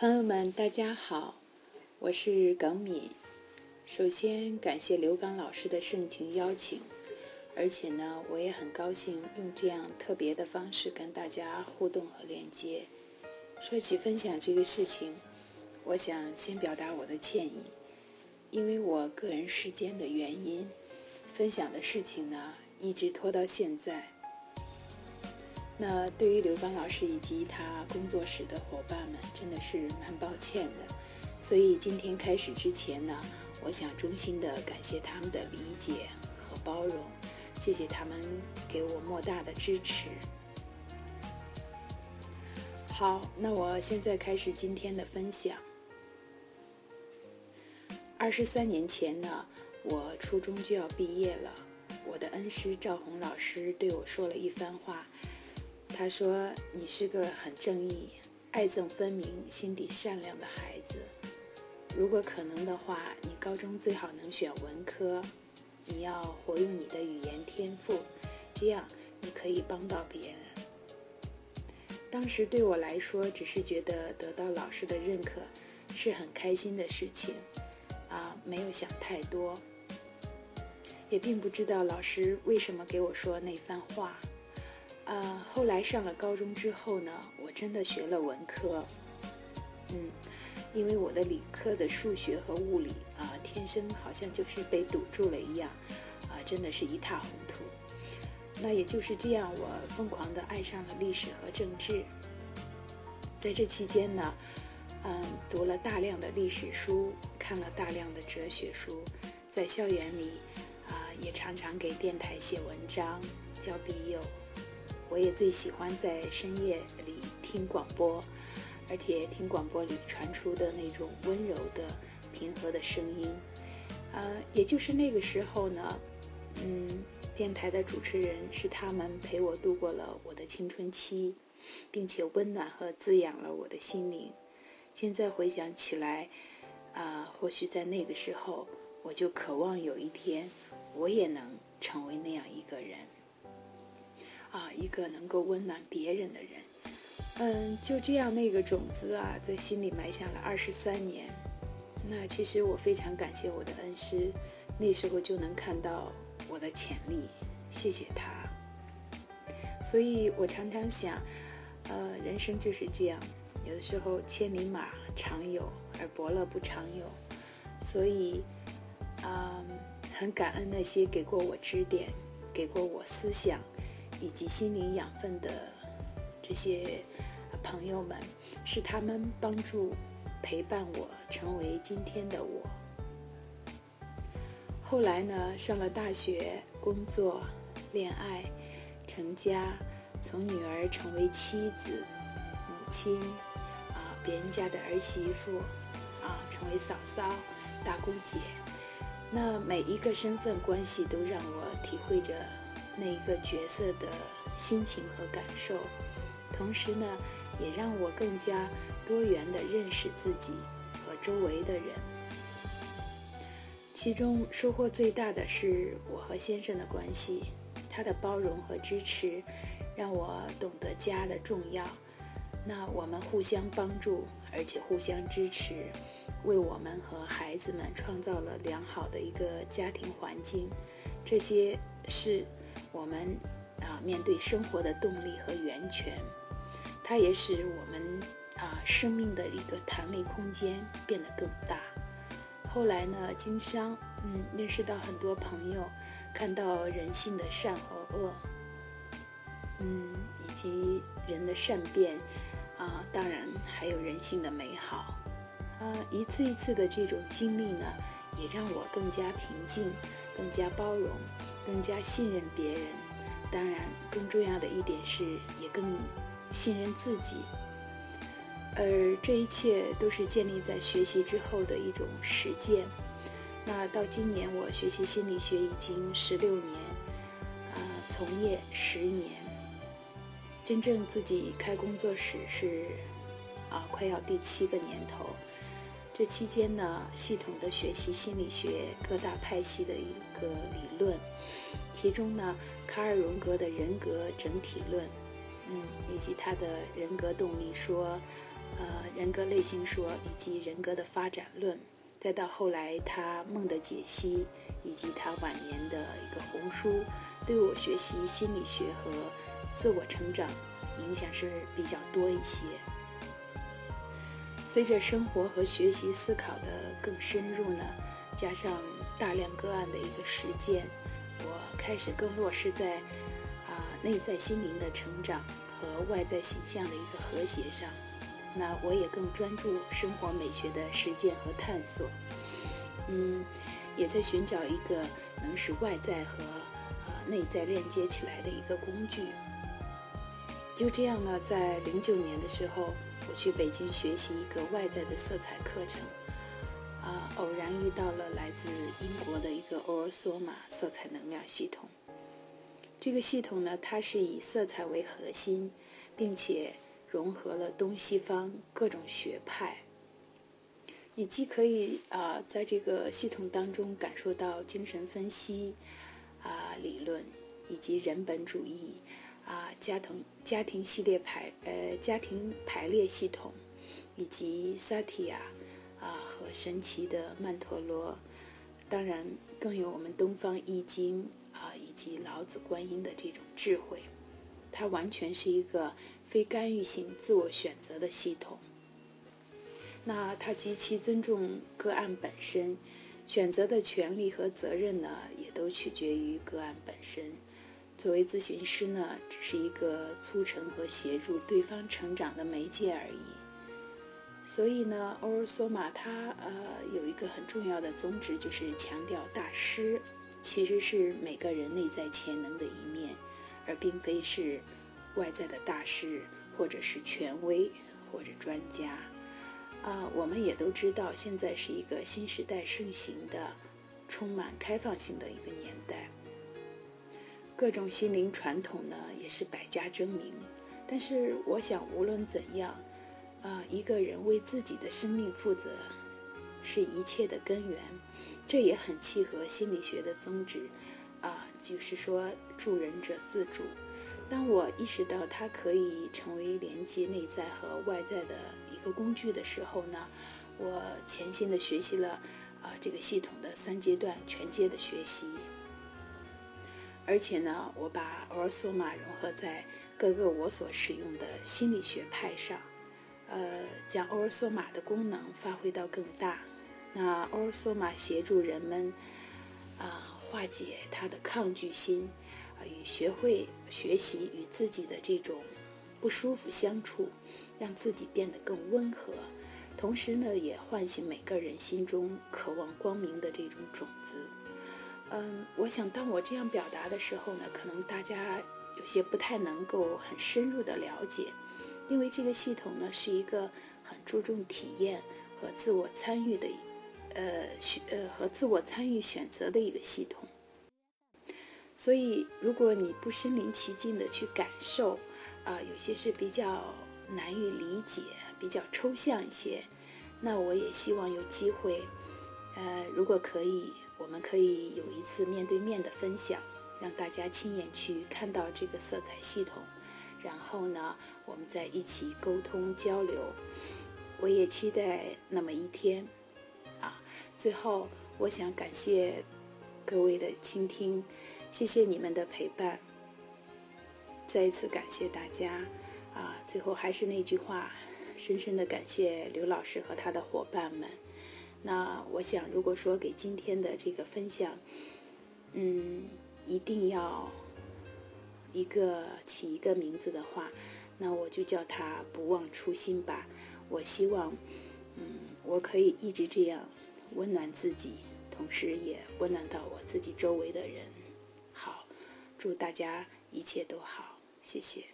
朋友们，大家好，我是耿敏。首先感谢刘刚老师的盛情邀请，而且呢，我也很高兴用这样特别的方式跟大家互动和连接。说起分享这个事情，我想先表达我的歉意，因为我个人时间的原因，分享的事情呢一直拖到现在。那对于刘刚老师以及他工作室的伙伴们，真的是蛮抱歉的。所以今天开始之前呢，我想衷心的感谢他们的理解和包容，谢谢他们给我莫大的支持。好，那我现在开始今天的分享。二十三年前呢，我初中就要毕业了，我的恩师赵红老师对我说了一番话。他说：“你是个很正义、爱憎分明、心底善良的孩子。如果可能的话，你高中最好能选文科。你要活用你的语言天赋，这样你可以帮到别人。”当时对我来说，只是觉得得到老师的认可是很开心的事情，啊，没有想太多，也并不知道老师为什么给我说那番话。呃，后来上了高中之后呢，我真的学了文科，嗯，因为我的理科的数学和物理啊，天生好像就是被堵住了一样，啊，真的是一塌糊涂。那也就是这样，我疯狂的爱上了历史和政治。在这期间呢，嗯，读了大量的历史书，看了大量的哲学书，在校园里啊，也常常给电台写文章，交笔友。我也最喜欢在深夜里听广播，而且听广播里传出的那种温柔的、平和的声音。呃，也就是那个时候呢，嗯，电台的主持人是他们陪我度过了我的青春期，并且温暖和滋养了我的心灵。现在回想起来，啊，或许在那个时候，我就渴望有一天，我也能成为那样一个人。啊，一个能够温暖别人的人，嗯，就这样，那个种子啊，在心里埋下了二十三年。那其实我非常感谢我的恩师，那时候就能看到我的潜力，谢谢他。所以我常常想，呃，人生就是这样，有的时候千里马常有，而伯乐不常有。所以，嗯，很感恩那些给过我指点、给过我思想。以及心灵养分的这些朋友们，是他们帮助陪伴我成为今天的我。后来呢，上了大学，工作、恋爱、成家，从女儿成为妻子、母亲，啊，别人家的儿媳妇，啊，成为嫂嫂、大姑姐，那每一个身份关系都让我体会着。那一个角色的心情和感受，同时呢，也让我更加多元的认识自己和周围的人。其中收获最大的是我和先生的关系，他的包容和支持，让我懂得家的重要。那我们互相帮助，而且互相支持，为我们和孩子们创造了良好的一个家庭环境。这些是。我们啊，面对生活的动力和源泉，它也使我们啊生命的一个弹力空间变得更大。后来呢，经商，嗯，认识到很多朋友，看到人性的善和恶，嗯，以及人的善变，啊，当然还有人性的美好，啊，一次一次的这种经历呢，也让我更加平静，更加包容。更加信任别人，当然，更重要的一点是，也更信任自己。而这一切都是建立在学习之后的一种实践。那到今年，我学习心理学已经十六年，啊，从业十年，真正自己开工作室是啊，快要第七个年头。这期间呢，系统的学习心理学各大派系的一个理论，其中呢，卡尔荣格的人格整体论，嗯，以及他的人格动力说，呃人格类型说以及人格的发展论，再到后来他梦的解析，以及他晚年的一个红书，对我学习心理学和自我成长影响是比较多一些。随着生活和学习思考的更深入呢，加上大量个案的一个实践，我开始更落实在啊内在心灵的成长和外在形象的一个和谐上。那我也更专注生活美学的实践和探索。嗯，也在寻找一个能使外在和啊内在链接起来的一个工具。就这样呢，在零九年的时候。我去北京学习一个外在的色彩课程，啊，偶然遇到了来自英国的一个欧尔索玛色彩能量系统。这个系统呢，它是以色彩为核心，并且融合了东西方各种学派。你既可以啊，在这个系统当中感受到精神分析啊理论，以及人本主义。啊，加藤家庭系列排呃家庭排列系统，以及萨提亚啊和神奇的曼陀罗，当然更有我们东方易经啊以及老子观音的这种智慧，它完全是一个非干预性自我选择的系统。那它极其尊重个案本身，选择的权利和责任呢，也都取决于个案本身。作为咨询师呢，只是一个促成和协助对方成长的媒介而已。所以呢，欧尔索玛他呃有一个很重要的宗旨，就是强调大师其实是每个人内在潜能的一面，而并非是外在的大师或者是权威或者专家。啊，我们也都知道，现在是一个新时代盛行的、充满开放性的一个年代。各种心灵传统呢，也是百家争鸣。但是，我想无论怎样，啊，一个人为自己的生命负责，是一切的根源。这也很契合心理学的宗旨，啊，就是说助人者自助。当我意识到它可以成为连接内在和外在的一个工具的时候呢，我潜心的学习了啊这个系统的三阶段全阶的学习。而且呢，我把欧尔索玛融合在各个我所使用的心理学派上，呃，将欧尔索玛的功能发挥到更大。那欧尔索玛协助人们啊化解他的抗拒心，啊与学会学习与自己的这种不舒服相处，让自己变得更温和，同时呢，也唤醒每个人心中渴望光明的这种种子。嗯，我想当我这样表达的时候呢，可能大家有些不太能够很深入的了解，因为这个系统呢是一个很注重体验和自我参与的，呃选呃和自我参与选择的一个系统。所以如果你不身临其境的去感受，啊，有些是比较难以理解，比较抽象一些，那我也希望有机会，呃，如果可以。我们可以有一次面对面的分享，让大家亲眼去看到这个色彩系统，然后呢，我们再一起沟通交流。我也期待那么一天，啊！最后，我想感谢各位的倾听，谢谢你们的陪伴，再一次感谢大家，啊！最后还是那句话，深深的感谢刘老师和他的伙伴们。那我想，如果说给今天的这个分享，嗯，一定要一个起一个名字的话，那我就叫他不忘初心吧。我希望，嗯，我可以一直这样温暖自己，同时也温暖到我自己周围的人。好，祝大家一切都好，谢谢。